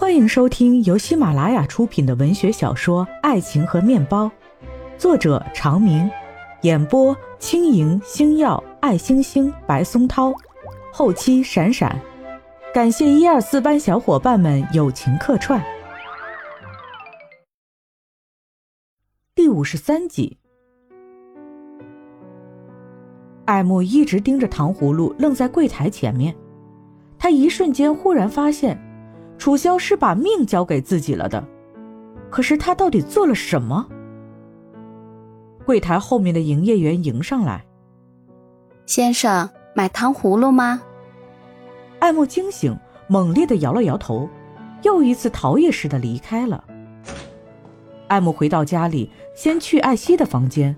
欢迎收听由喜马拉雅出品的文学小说《爱情和面包》，作者长明，演播轻盈、星耀、爱星星、白松涛，后期闪闪。感谢一二四班小伙伴们友情客串。第五十三集，艾木一直盯着糖葫芦，愣在柜台前面。他一瞬间忽然发现。楚萧是把命交给自己了的，可是他到底做了什么？柜台后面的营业员迎上来：“先生，买糖葫芦吗？”爱慕惊醒，猛烈的摇了摇头，又一次逃逸似的离开了。爱慕回到家里，先去艾希的房间，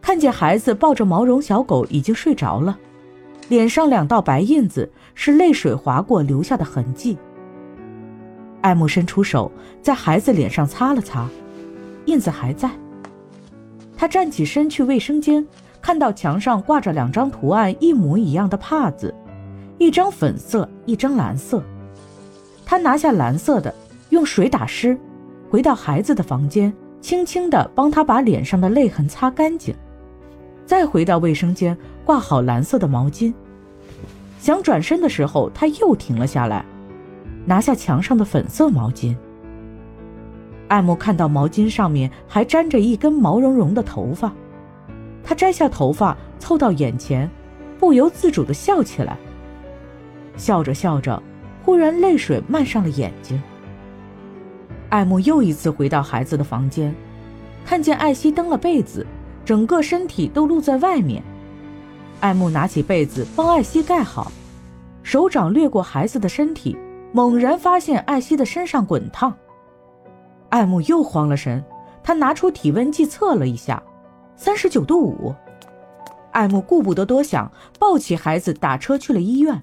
看见孩子抱着毛绒小狗已经睡着了，脸上两道白印子是泪水划过留下的痕迹。艾木伸出手，在孩子脸上擦了擦，印子还在。他站起身去卫生间，看到墙上挂着两张图案一模一样的帕子，一张粉色，一张蓝色。他拿下蓝色的，用水打湿，回到孩子的房间，轻轻地帮他把脸上的泪痕擦干净，再回到卫生间挂好蓝色的毛巾。想转身的时候，他又停了下来。拿下墙上的粉色毛巾，艾莫看到毛巾上面还粘着一根毛茸茸的头发，他摘下头发凑到眼前，不由自主地笑起来。笑着笑着，忽然泪水漫上了眼睛。艾莫又一次回到孩子的房间，看见艾希蹬了被子，整个身体都露在外面。艾莫拿起被子帮艾希盖好，手掌掠过孩子的身体。猛然发现艾希的身上滚烫，艾木又慌了神，他拿出体温计测了一下，三十九度五。艾木顾不得多想，抱起孩子打车去了医院。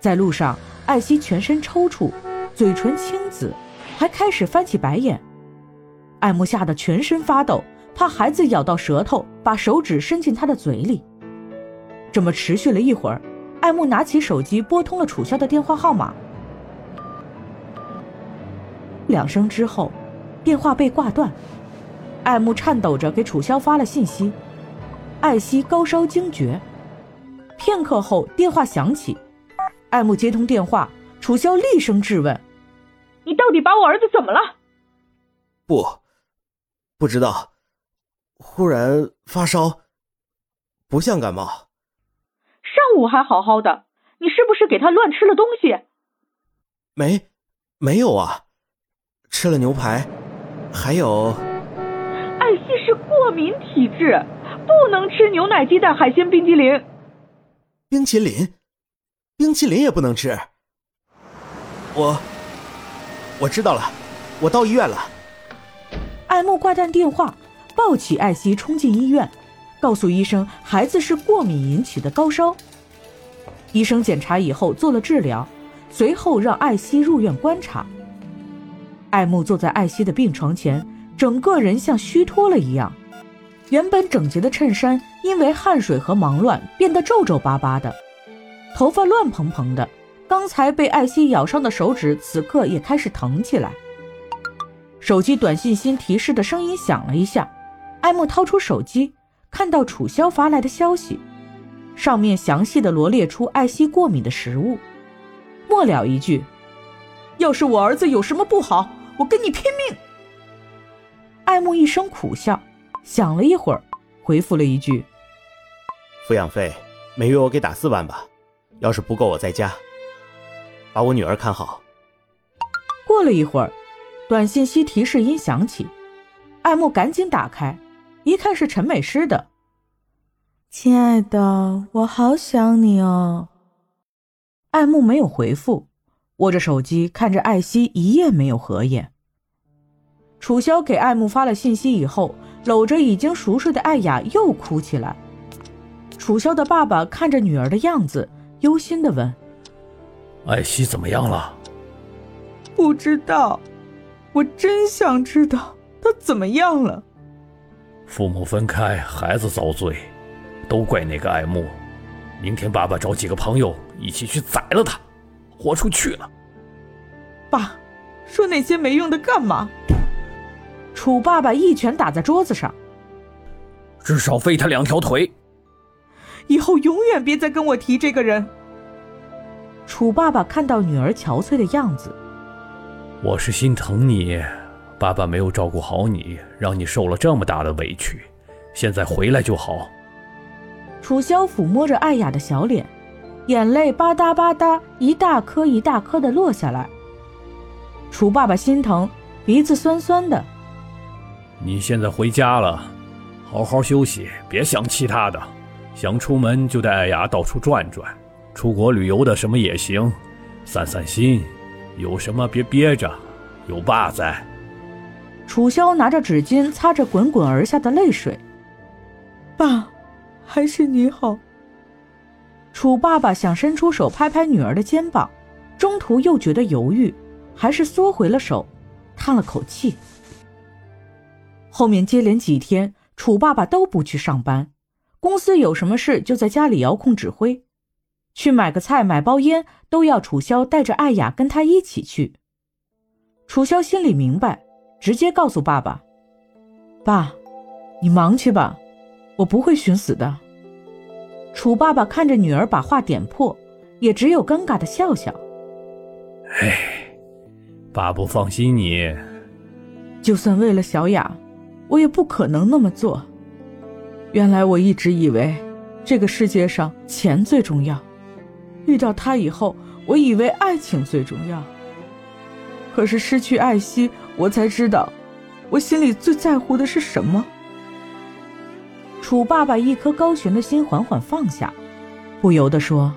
在路上，艾希全身抽搐，嘴唇青紫，还开始翻起白眼。艾木吓得全身发抖，怕孩子咬到舌头，把手指伸进他的嘴里。这么持续了一会儿，艾木拿起手机拨通了楚萧的电话号码。两声之后，电话被挂断。艾木颤抖着给楚萧发了信息：“艾希高烧惊厥。”片刻后，电话响起。艾木接通电话，楚萧厉声质问：“你到底把我儿子怎么了？”“不，不知道。忽然发烧，不像感冒。上午还好好的，你是不是给他乱吃了东西？”“没，没有啊。”吃了牛排，还有。艾希是过敏体质，不能吃牛奶、鸡蛋、海鲜、冰激凌。冰淇淋，冰淇淋也不能吃。我，我知道了，我到医院了。艾木挂断电话，抱起艾希冲进医院，告诉医生孩子是过敏引起的高烧。医生检查以后做了治疗，随后让艾希入院观察。艾木坐在艾希的病床前，整个人像虚脱了一样。原本整洁的衬衫因为汗水和忙乱变得皱皱巴巴的，头发乱蓬蓬的。刚才被艾希咬伤的手指此刻也开始疼起来。手机短信息提示的声音响了一下，艾木掏出手机，看到楚萧发来的消息，上面详细的罗列出艾希过敏的食物，末了一句：“要是我儿子有什么不好。”我跟你拼命！爱慕一声苦笑，想了一会儿，回复了一句：“抚养费每月我给打四万吧，要是不够我再加。把我女儿看好。”过了一会儿，短信息提示音响起，爱慕赶紧打开，一看是陈美诗的：“亲爱的，我好想你哦。”爱慕没有回复。握着手机，看着艾希一夜没有合眼。楚萧给艾慕发了信息以后，搂着已经熟睡的艾雅又哭起来。楚萧的爸爸看着女儿的样子，忧心的问：“艾希怎么样了？”“不知道，我真想知道她怎么样了。”父母分开，孩子遭罪，都怪那个艾慕。明天爸爸找几个朋友一起去宰了他。豁出去了。爸，说那些没用的干嘛？楚爸爸一拳打在桌子上，至少废他两条腿。以后永远别再跟我提这个人。楚爸爸看到女儿憔悴的样子，我是心疼你，爸爸没有照顾好你，让你受了这么大的委屈。现在回来就好。楚萧抚摸着艾雅的小脸，眼泪吧嗒吧嗒，一大颗一大颗的落下来。楚爸爸心疼，鼻子酸酸的。你现在回家了，好好休息，别想其他的。想出门就带艾雅到处转转，出国旅游的什么也行，散散心。有什么别憋着，有爸在。楚萧拿着纸巾擦着滚滚而下的泪水。爸，还是你好。楚爸爸想伸出手拍拍女儿的肩膀，中途又觉得犹豫，还是缩回了手，叹了口气。后面接连几天，楚爸爸都不去上班。公司有什么事就在家里遥控指挥，去买个菜、买包烟都要楚萧带着艾雅跟他一起去。楚萧心里明白，直接告诉爸爸：“爸，你忙去吧，我不会寻死的。”楚爸爸看着女儿把话点破，也只有尴尬的笑笑：“哎，爸不放心你。就算为了小雅，我也不可能那么做。”原来我一直以为，这个世界上钱最重要。遇到他以后，我以为爱情最重要。可是失去艾希，我才知道，我心里最在乎的是什么。楚爸爸一颗高悬的心缓缓放下，不由得说：“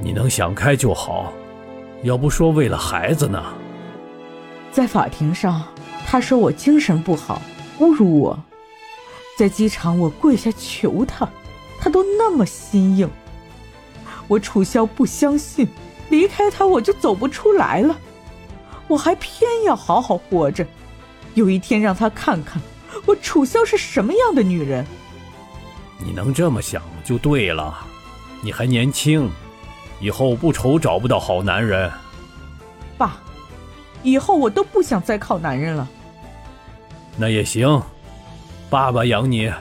你能想开就好，要不说为了孩子呢？”在法庭上，他说我精神不好，侮辱我。在机场，我跪下求他，他都那么心硬。我楚萧不相信，离开他我就走不出来了。我还偏要好好活着，有一天让他看看我楚萧是什么样的女人。你能这么想就对了，你还年轻，以后不愁找不到好男人。爸，以后我都不想再靠男人了。那也行。爸爸养你。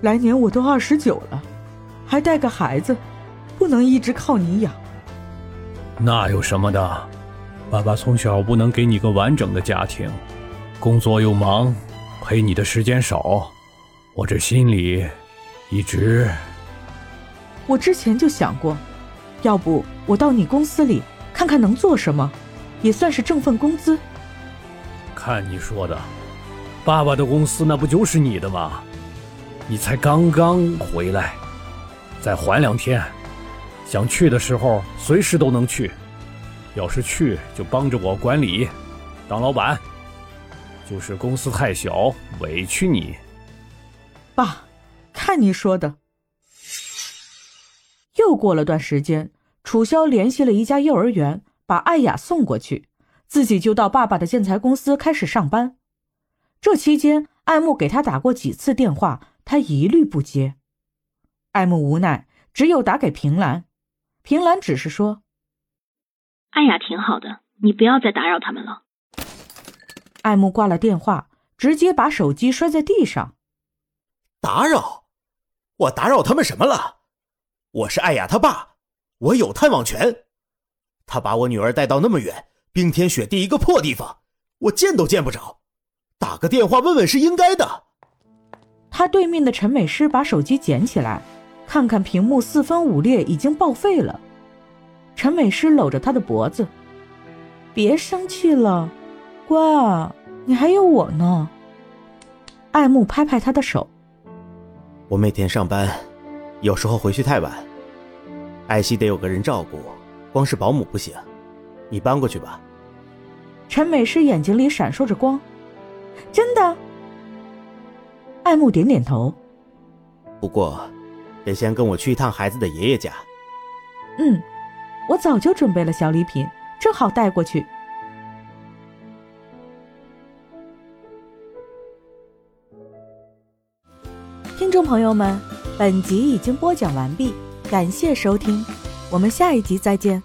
来年我都二十九了，还带个孩子，不能一直靠你养。那有什么的？爸爸从小不能给你个完整的家庭，工作又忙，陪你的时间少。我这心里一直……我之前就想过，要不我到你公司里看看能做什么，也算是挣份工资。看你说的。爸爸的公司那不就是你的吗？你才刚刚回来，再缓两天，想去的时候随时都能去。要是去，就帮着我管理，当老板。就是公司太小，委屈你。爸，看你说的。又过了段时间，楚萧联系了一家幼儿园，把艾雅送过去，自己就到爸爸的建材公司开始上班。这期间，艾木给他打过几次电话，他一律不接。艾木无奈，只有打给平兰。平兰只是说：“艾雅挺好的，你不要再打扰他们了。”艾木挂了电话，直接把手机摔在地上。打扰？我打扰他们什么了？我是艾雅他爸，我有探望权。他把我女儿带到那么远，冰天雪地一个破地方，我见都见不着。打个电话问问是应该的。他对面的陈美诗把手机捡起来，看看屏幕四分五裂，已经报废了。陈美诗搂着他的脖子：“别生气了，乖啊，你还有我呢。”爱慕拍拍他的手：“我每天上班，有时候回去太晚，艾希得有个人照顾，光是保姆不行，你搬过去吧。”陈美诗眼睛里闪烁着光。真的，爱慕点点头。不过，得先跟我去一趟孩子的爷爷家。嗯，我早就准备了小礼品，正好带过去。听众朋友们，本集已经播讲完毕，感谢收听，我们下一集再见。